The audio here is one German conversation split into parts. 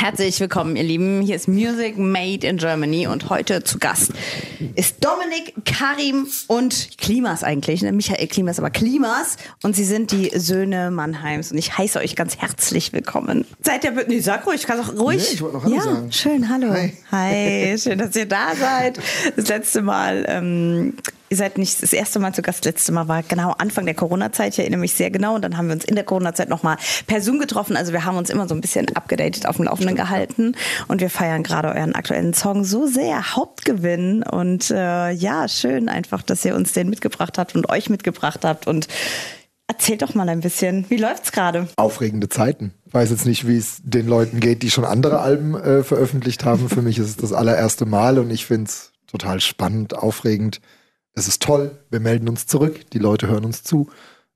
Herzlich willkommen, ihr Lieben. Hier ist Music Made in Germany und heute zu Gast ist Dominik, Karim und Klimas eigentlich. Ne? Michael Klimas, aber Klimas. Und sie sind die Söhne Mannheims. Und ich heiße euch ganz herzlich willkommen. Seid ihr, nee, sag ruhig, kann doch ruhig. Nee, ich wollte noch Hallo ja, sagen. schön, hallo. Hi. Hi, schön, dass ihr da seid. Das letzte Mal, ähm, ihr seid nicht das erste Mal zu Gast. Das letzte Mal war genau Anfang der Corona-Zeit. Ich erinnere mich sehr genau. Und dann haben wir uns in der Corona-Zeit nochmal per Zoom getroffen. Also wir haben uns immer so ein bisschen abgedatet auf dem Laufenden gehalten. Und wir feiern gerade euren aktuellen Song so sehr. Hauptgewinn. Und äh, ja, schön einfach, dass ihr uns den mitgebracht habt und euch mitgebracht habt. Und erzählt doch mal ein bisschen, wie läuft's gerade? Aufregende Zeiten. Ich weiß jetzt nicht, wie es den Leuten geht, die schon andere Alben äh, veröffentlicht haben. Für mich ist es das allererste Mal und ich finde es total spannend, aufregend. Es ist toll. Wir melden uns zurück. Die Leute hören uns zu.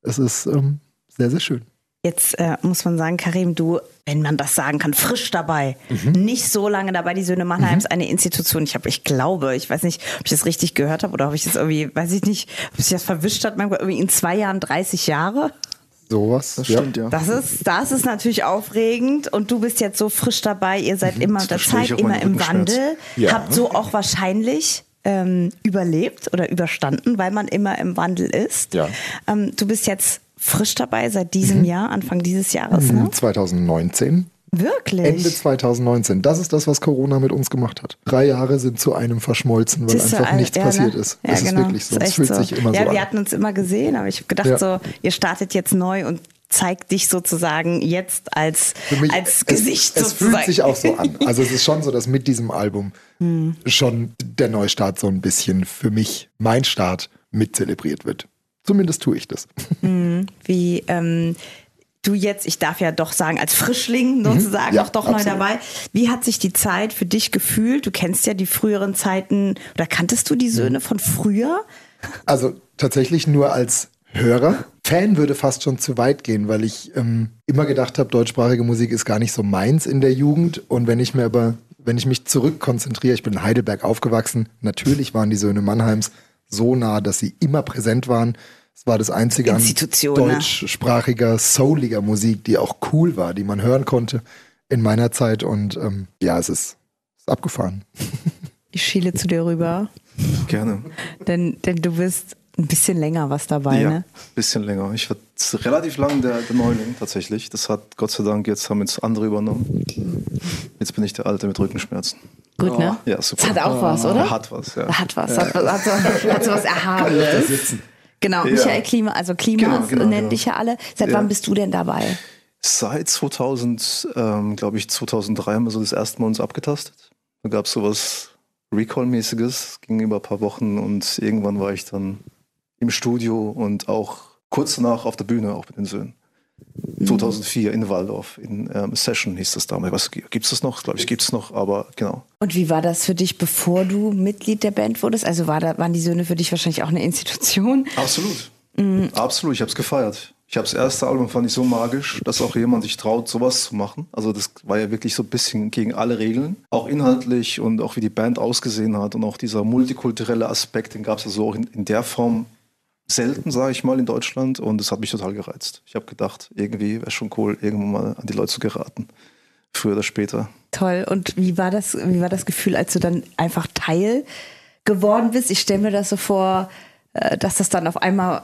Es ist ähm, sehr, sehr schön. Jetzt äh, muss man sagen, Karim, du, wenn man das sagen kann, frisch dabei. Nicht so lange dabei. Die Söhne Mannheims, eine Institution. Ich habe, ich glaube, ich weiß nicht, ob ich das richtig gehört habe oder ob ich das irgendwie, weiß ich nicht, ob sich das verwischt hat, manchmal irgendwie in zwei Jahren 30 Jahre. Sowas. Das stimmt, ja. Das ist, das ist natürlich aufregend und du bist jetzt so frisch dabei. Ihr seid immer der Zeit, immer im. Wandel. Ja. Habt so auch wahrscheinlich ähm, überlebt oder überstanden, weil man immer im Wandel ist. Ja. Ähm, du bist jetzt frisch dabei seit diesem Jahr, Anfang dieses Jahres, ne? 2019. Wirklich? Ende 2019. Das ist das, was Corona mit uns gemacht hat. Drei Jahre sind zu einem verschmolzen, weil Siehst du, einfach ein- nichts ja, passiert ne? ist. Ja, es ist genau. wirklich so. Ist Es fühlt sich immer ja, so wir an. hatten uns immer gesehen, aber ich habe gedacht Ja. so, ihr startet jetzt neu und zeigt dich sozusagen jetzt als, mich, als Gesicht es, es fühlt sich auch so an. Also es ist schon so, dass mit diesem Album Hm. schon der Neustart so ein bisschen für mich, mein Start, mit zelebriert wird. Zumindest tue ich das. wie ähm, du jetzt, ich darf ja doch sagen, als Frischling sozusagen Mhm. Ja, auch doch neu absolut. dabei. Wie hat sich die Zeit für dich gefühlt? Du kennst ja die früheren Zeiten oder kanntest du die Söhne von früher? Also tatsächlich nur als Hörer. Fan würde fast schon zu weit gehen, weil ich ähm, immer gedacht habe, deutschsprachige Musik ist gar nicht so meins in der Jugend. Und wenn ich mir aber, wenn ich mich zurückkonzentriere, ich bin in Heidelberg aufgewachsen, natürlich waren die Söhne Mannheims so nah, dass sie immer präsent waren. Es war das einzige an ne? deutschsprachiger, souliger Musik, die auch cool war, die man hören konnte in meiner Zeit. Und ähm, ja, es ist, ist abgefahren. Ich schiele zu dir rüber, Gerne. denn, denn du bist ein bisschen länger was dabei, ja, ne? bisschen länger. Ich war relativ lang der, der Neuling tatsächlich. Das hat Gott sei Dank jetzt haben jetzt andere übernommen. Jetzt bin ich der Alte mit Rückenschmerzen. Gut, ne? Ja, super. Das hat auch was, oder? Hat was, ja. Hat was, hat was, hat was, hat so was Erhabenes. Genau, Ja. Michael Klima, also Klimas Genau, genau, nennen genau. dich ja alle. Seit Ja. wann bist du denn dabei? Seit 2000, ähm, glaube ich, 2003 haben wir so das erste Mal uns abgetastet. Da gab es sowas Recall-mäßiges, ging über ein paar Wochen und irgendwann war ich dann im Studio und auch kurz danach auf der Bühne, auch mit den Söhnen. 2004 in Waldorf, in ähm, Session hieß das damals. Was, gibt es das noch? Glaube ich, gibt es noch, aber genau. Und wie war das für dich, bevor du Mitglied der Band wurdest? Also war da, waren die Söhne für dich wahrscheinlich auch eine Institution? Absolut. Absolut, ich habe es gefeiert. Ich habe das erste Album fand ich so magisch, dass auch jemand sich traut, sowas zu machen. Also das war ja wirklich so ein bisschen gegen alle Regeln. Auch inhaltlich und auch wie die Band ausgesehen hat und auch dieser multikulturelle Aspekt, den gab es ja so auch in, in der Form selten, sage ich mal, in Deutschland. Und das hat mich total gereizt. Ich habe gedacht, irgendwie wäre schon cool, irgendwann mal an die Leute zu geraten. Früher oder später. Toll. Und wie war das, wie war das Gefühl, als du dann einfach Teil geworden bist? Ich stelle mir das so vor, äh, dass das dann auf einmal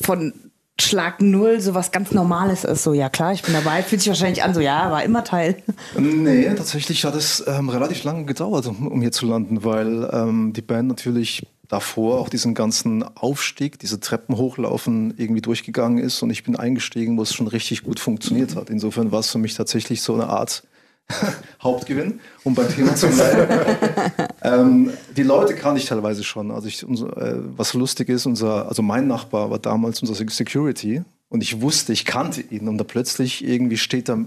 von Schlag Null so was ganz Normales ist. So, ja klar, ich bin dabei. Fühlt sich wahrscheinlich an, so ja, war immer Teil. Nee, tatsächlich hat es ähm, relativ lange gedauert, um, um hier zu landen, weil ähm, die Band natürlich davor auch diesen ganzen Aufstieg, diese Treppen hochlaufen irgendwie durchgegangen ist und ich bin eingestiegen, wo es schon richtig gut funktioniert hat. Insofern war es für mich tatsächlich so eine Art Hauptgewinn, um beim Thema zu bleiben. ähm, die Leute kannte ich teilweise schon. Also ich, unser, äh, was lustig ist, unser, also mein Nachbar war damals unser Security und ich wusste, ich kannte ihn und da plötzlich irgendwie steht da,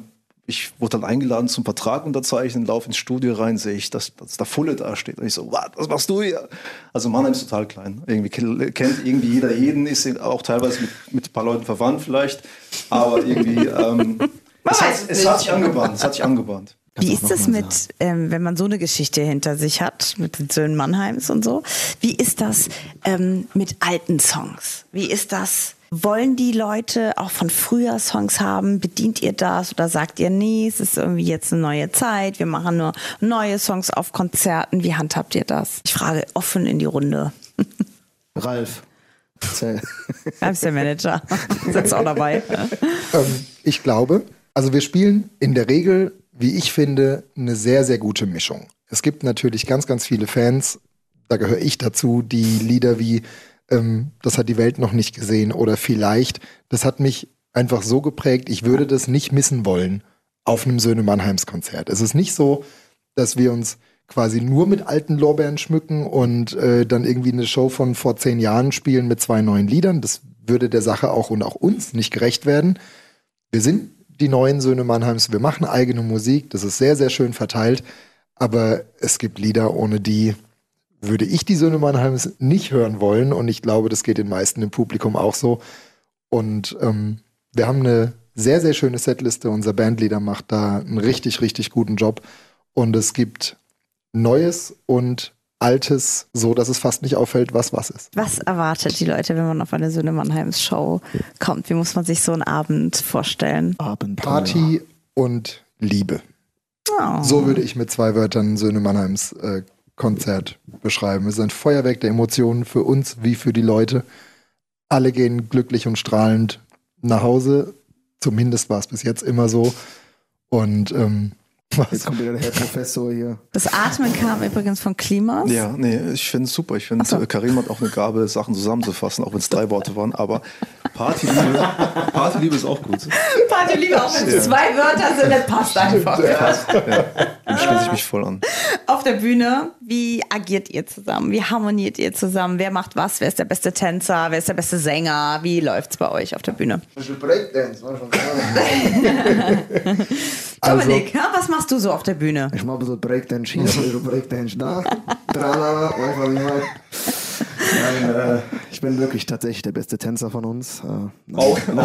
ich wurde dann eingeladen zum Vertrag unterzeichnen, laufe ins Studio rein, sehe ich, dass, dass da Fulle da steht und ich so, was, was machst du hier? Also Mannheim ist total klein. Irgendwie kennt irgendwie jeder jeden, ist auch teilweise mit, mit ein paar Leuten verwandt vielleicht, aber irgendwie ähm, es, hat, es hat sich angebahnt, es hat sich angebahnt. Wie ist es mit, ähm, wenn man so eine Geschichte hinter sich hat, mit den Söhnen Mannheims und so? Wie ist das ähm, mit alten Songs? Wie ist das Wollen die Leute auch von früher Songs haben? Bedient ihr das oder sagt ihr, nee, es ist irgendwie jetzt eine neue Zeit, wir machen nur neue Songs auf Konzerten? Wie handhabt ihr das? Ich frage offen in die Runde. Ralf. Ralf ist der Manager. Sitzt auch dabei. Ähm, ich glaube, also wir spielen in der Regel, wie ich finde, eine sehr, sehr gute Mischung. Es gibt natürlich ganz, ganz viele Fans, da gehöre ich dazu, die Lieder wie ähm, Das hat die Welt noch nicht gesehen oder vielleicht, das hat mich einfach so geprägt, ich würde das nicht missen wollen auf einem Söhne Mannheims Konzert. Es ist nicht so, dass wir uns quasi nur mit alten Lorbeeren schmücken und äh, dann irgendwie eine Show von vor zehn Jahren spielen mit zwei neuen Liedern. Das würde der Sache auch und auch uns nicht gerecht werden. Wir sind die neuen Söhne Mannheims, wir machen eigene Musik, das ist sehr, sehr schön verteilt, aber es gibt Lieder, ohne die würde ich die Söhne Mannheims nicht hören wollen und ich glaube, das geht den meisten im Publikum auch so. Und ähm, wir haben eine sehr, sehr schöne Setliste. Unser Bandleader macht da einen richtig, richtig guten Job. Und es gibt Neues und Altes, so dass es fast nicht auffällt, was was ist. Was erwartet die Leute, wenn man auf eine Söhne Mannheims Show kommt? Wie muss man sich so einen Abend vorstellen? Abenteuer. Party und Liebe. Oh. So würde ich mit zwei Wörtern Söhne Mannheims äh, Konzert beschreiben. Es ist ein Feuerwerk der Emotionen für uns wie für die Leute. Alle gehen glücklich und strahlend nach Hause. Zumindest war es bis jetzt immer so. Und ähm, Jetzt was? kommt wieder der Herr Professor hier. Das Atmen kam übrigens von Klimas. Ja, nee, ich finde es super. Ich finde, so. äh, Karim hat auch eine Gabe, Sachen zusammenzufassen, auch wenn es drei Worte waren. Aber Partyliebe, Partyliebe ist auch gut. Partyliebe, auch wenn es zwei Wörter sind, das passt einfach. Ja, dem schließe ich mich voll an. Der Bühne, wie agiert ihr zusammen? Wie harmoniert ihr zusammen? Wer macht was? Wer ist der beste Tänzer? Wer ist der beste Sänger? Wie läuft's bei euch auf der Bühne? Also- Dominik, ja, was machst du so auf der Bühne? Ich mache so Breakdance hier, so Breakdance da. Tralala, was ich meine? Nein, ich bin wirklich tatsächlich der beste Tänzer von uns. Äh, nein.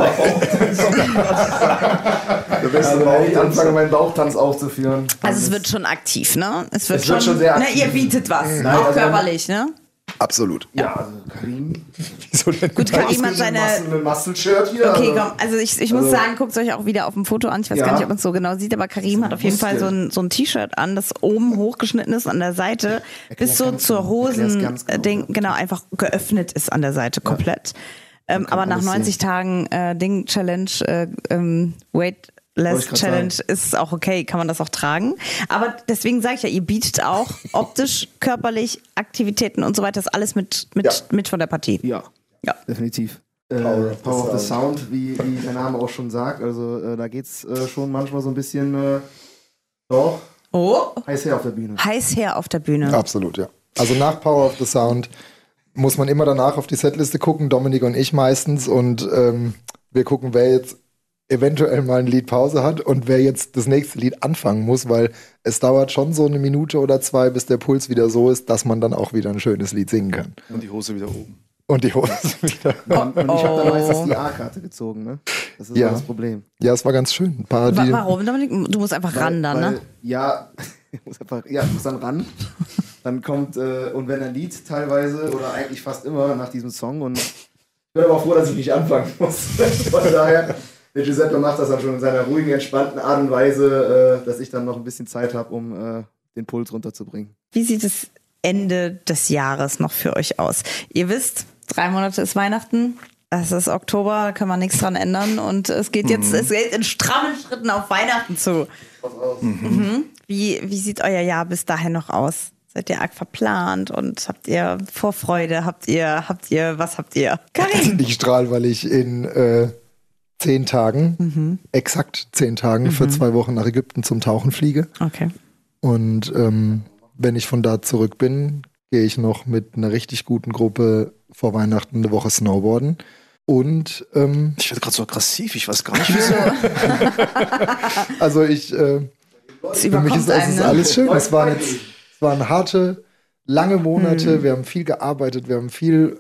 Der beste Also, wenn ich Bauch. anfange, meinen Bauchtanz aufzuführen. Also es wird schon aktiv, ne? Es wird, Es wird schon sehr Ne, aktiv. ihr bietet was, Nein, auch also- körperlich, ne? Absolut. Ja, also Karim. Wieso denn? Gut, Karim hat seine... Muscle, Muscle-Shirt hier. Okay, also, komm, also ich, ich muss also- sagen, guckt euch auch wieder auf dem Foto an. Ich weiß Ja. gar nicht, ob man es so genau sieht, aber Karim hat auf jeden Fall so ein, so ein T-Shirt an, das oben hochgeschnitten ist an der Seite, bis so zur genau, Hosen genau, Ding, ja. genau, einfach geöffnet ist an der Seite komplett. Ähm, aber nach alles 90 Tagen äh, Ding Challenge, äh, ähm, Weightless Grad Challenge sagen. ist es auch okay, kann man das auch tragen. Aber deswegen sage ich ja, ihr bietet auch optisch, körperlich, Aktivitäten und so weiter, das alles mit, mit, Ja. mit von der Partie. Ja, Ja. definitiv. Äh, Power of the Power of the Sound, wie, wie der Name auch schon sagt. Also äh, da geht's äh, schon manchmal so ein bisschen äh, doch Oh, heiß her auf der Bühne. heiß her auf der Bühne. Absolut, ja. Also nach Power of the Sound muss man immer danach auf die Setliste gucken, Dominik und ich meistens. Und ähm, wir gucken, wer jetzt eventuell mal ein Lied Pause hat und wer jetzt das nächste Lied anfangen muss, weil es dauert schon so eine Minute oder zwei, bis der Puls wieder so ist, dass man dann auch wieder ein schönes Lied singen kann. Und die Hose wieder oben. Und die Hose wieder. Und, und ich habe dann meistens die A-Karte gezogen, ne? Das ist Ja. das Problem. Ja, es war ganz schön. Ein paar, Wa warum, Dominik? Du musst einfach ran dann, weil, ne? Ja, ich muss einfach, ja, ich muss dann ran. Dann kommt, äh, und wenn ein Lied teilweise oder eigentlich fast immer nach diesem Song und ich bin aber froh, dass ich nicht anfangen muss. Von daher, der Giuseppe macht das dann schon in seiner ruhigen, entspannten Art und Weise, äh, dass ich dann noch ein bisschen Zeit habe, um äh, den Puls runterzubringen. Wie sieht das Ende des Jahres noch für euch aus? Ihr wisst, drei Monate ist Weihnachten. Es ist Oktober, da kann man nichts dran ändern. Und es geht jetzt es geht in strammen Schritten auf Weihnachten zu. Mhm. Wie, wie sieht euer Jahr bis dahin noch aus? Seid ihr arg verplant und habt ihr Vorfreude? Habt ihr, habt ihr, was habt ihr? Karin! ich strahl, weil ich in äh, zehn Tagen, exakt zehn Tagen, für zwei Wochen nach Ägypten zum Tauchen fliege. Okay. Und ähm, wenn ich von da zurück bin, gehe ich noch mit einer richtig guten Gruppe vor Weihnachten eine Woche snowboarden. Und ähm, Ich werde gerade so aggressiv, ich weiß gar nicht wieso. also ich, äh, für mich ist, es ne? alles schön. Es waren jetzt, es waren harte, lange Monate. Wir haben viel gearbeitet, wir haben viel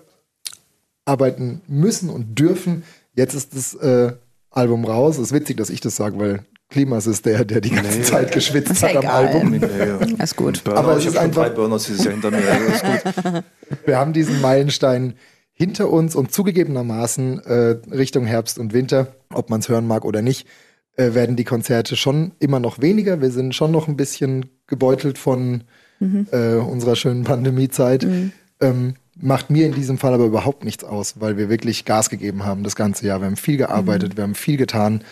arbeiten müssen und dürfen. Jetzt ist das äh, Album raus. Es ist witzig, dass ich das sage, weil Klimas ist der, der die ganze Zeit geschwitzt Ist hat am egal. Album. Nee, ja. Ist gut. Burnout, Aber es ich ist einfach- Burnouts dieses Jahr hinter mir. Also ist gut. Wir haben diesen Meilenstein hinter uns und zugegebenermaßen äh, Richtung Herbst und Winter, ob man es hören mag oder nicht, äh, werden die Konzerte schon immer noch weniger. Wir sind schon noch ein bisschen gebeutelt von mhm. äh, unserer schönen Pandemiezeit. Mhm. Ähm, macht mir in diesem Fall aber überhaupt nichts aus, weil wir wirklich Gas gegeben haben das ganze Jahr. Wir haben viel gearbeitet, mhm. wir haben viel getan.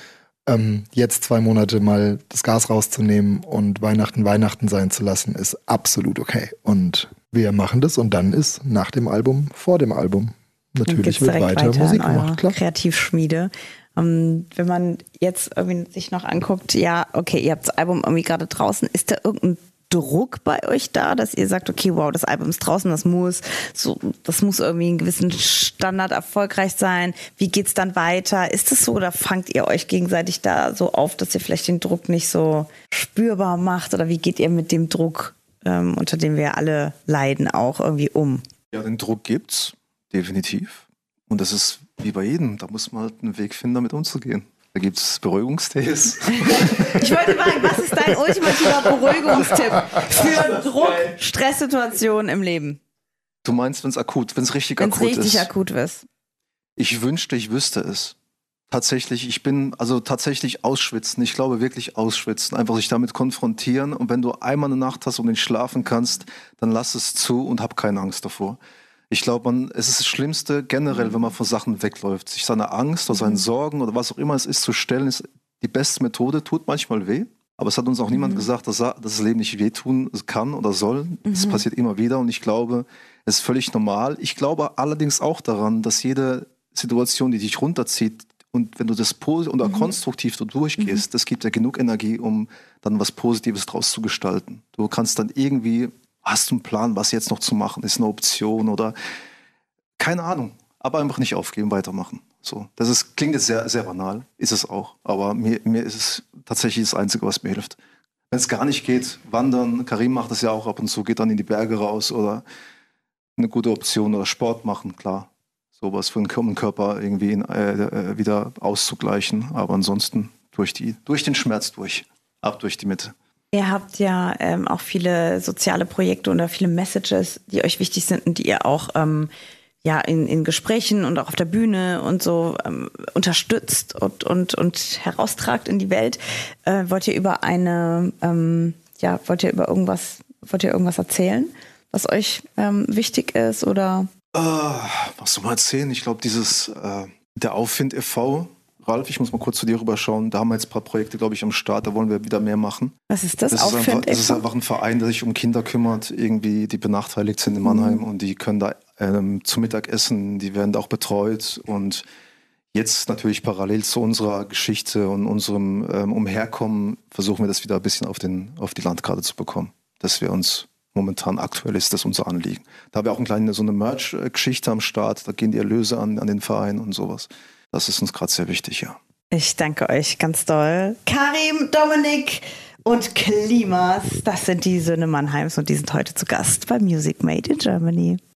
Ähm, jetzt zwei Monate mal das Gas rauszunehmen und Weihnachten Weihnachten sein zu lassen, ist absolut okay. Und wir machen das und dann ist nach dem Album, vor dem Album. Natürlich wird weiter, weiter Musik gemacht, klar. Kreativschmiede. Um, ähm, wenn man jetzt irgendwie sich noch anguckt, ja, okay, ihr habt das Album irgendwie gerade draußen, ist da irgendein Druck bei euch da, dass ihr sagt, okay, wow, das Album ist draußen, das muss so, das muss irgendwie einen gewissen Standard erfolgreich sein. Wie geht's dann weiter? Ist es so oder fangt ihr euch gegenseitig da so auf, dass ihr vielleicht den Druck nicht so spürbar macht oder wie geht ihr mit dem Druck, ähm, unter dem wir alle leiden, auch irgendwie um? Ja, den Druck gibt's definitiv und das ist wie bei jedem. Da muss man halt einen Weg finden, damit umzugehen. Da gibt es Beruhigungstees. Ich wollte fragen, was ist dein ultimativer Beruhigungstipp für Druck, Stresssituationen im Leben? Du meinst, wenn es akut, wenn es richtig wenn's akut richtig ist? richtig akut ist. Ich wünschte, ich wüsste es. Tatsächlich, ich bin, also tatsächlich ausschwitzen. Ich glaube wirklich ausschwitzen. Einfach sich damit konfrontieren. Und wenn du einmal eine Nacht hast und nicht schlafen kannst, dann lass es zu und hab keine Angst davor. Ich glaube, es ist das Schlimmste generell, wenn man von Sachen wegläuft. Sich seiner Angst oder seinen mhm. Sorgen oder was auch immer es ist zu stellen, ist die beste Methode. Tut manchmal weh. Aber es hat uns auch mhm. niemand gesagt, dass, dass, das Leben nicht wehtun kann oder soll. Es mhm. passiert immer wieder und ich glaube, es ist völlig normal. Ich glaube allerdings auch daran, dass jede Situation, die dich runterzieht, und wenn du das positiv oder mhm. konstruktiv so durchgehst, mhm. das gibt ja genug Energie, um dann was Positives draus zu gestalten. Du kannst dann irgendwie Hast du einen Plan, was jetzt noch zu machen? Ist eine Option oder keine Ahnung. Aber einfach nicht aufgeben, weitermachen. So, das ist, klingt jetzt sehr, sehr banal, ist es auch. Aber mir, mir ist es tatsächlich das Einzige, was mir hilft. Wenn es gar nicht geht, wandern. Karim macht das ja auch ab und zu, geht dann in die Berge raus oder eine gute Option oder Sport machen, klar. Sowas für den Körper irgendwie in, äh, äh, wieder auszugleichen. Aber ansonsten durch, die, durch den Schmerz durch, ab durch die Mitte. Ihr habt ja ähm, auch viele soziale Projekte oder viele Messages, die euch wichtig sind und die ihr auch ähm, ja in, in Gesprächen und auch auf der Bühne und so ähm, unterstützt und, und, und heraustragt in die Welt. Äh, wollt ihr über eine, ähm, ja, wollt ihr über irgendwas, wollt ihr irgendwas erzählen, was euch ähm, wichtig ist oder? Uh, was soll man erzählen? Ich glaube, dieses äh, der Auffind e.V., Ralf, ich muss mal kurz zu dir rüberschauen. Da haben wir jetzt ein paar Projekte, glaube ich, am Start. Da wollen wir wieder mehr machen. Was ist das? Das, ist einfach, das ist einfach, ein Verein, der sich um Kinder kümmert, irgendwie, die benachteiligt sind in Mannheim mhm. und die können da ähm, zu Mittag essen. Die werden da auch betreut und jetzt natürlich parallel zu unserer Geschichte und unserem ähm, Umherkommen versuchen wir das wieder ein bisschen auf, den, auf die Landkarte zu bekommen. Dass wir uns momentan aktuell ist das unser Anliegen. Da haben wir auch eine kleine so eine Merch-Geschichte am Start. Da gehen die Erlöse an, an den Verein und sowas. Das ist uns gerade sehr wichtig, ja. Ich danke euch ganz doll. Karim, Dominik und Klimas, das sind die Söhne Mannheims und die sind heute zu Gast bei Music Made in Germany.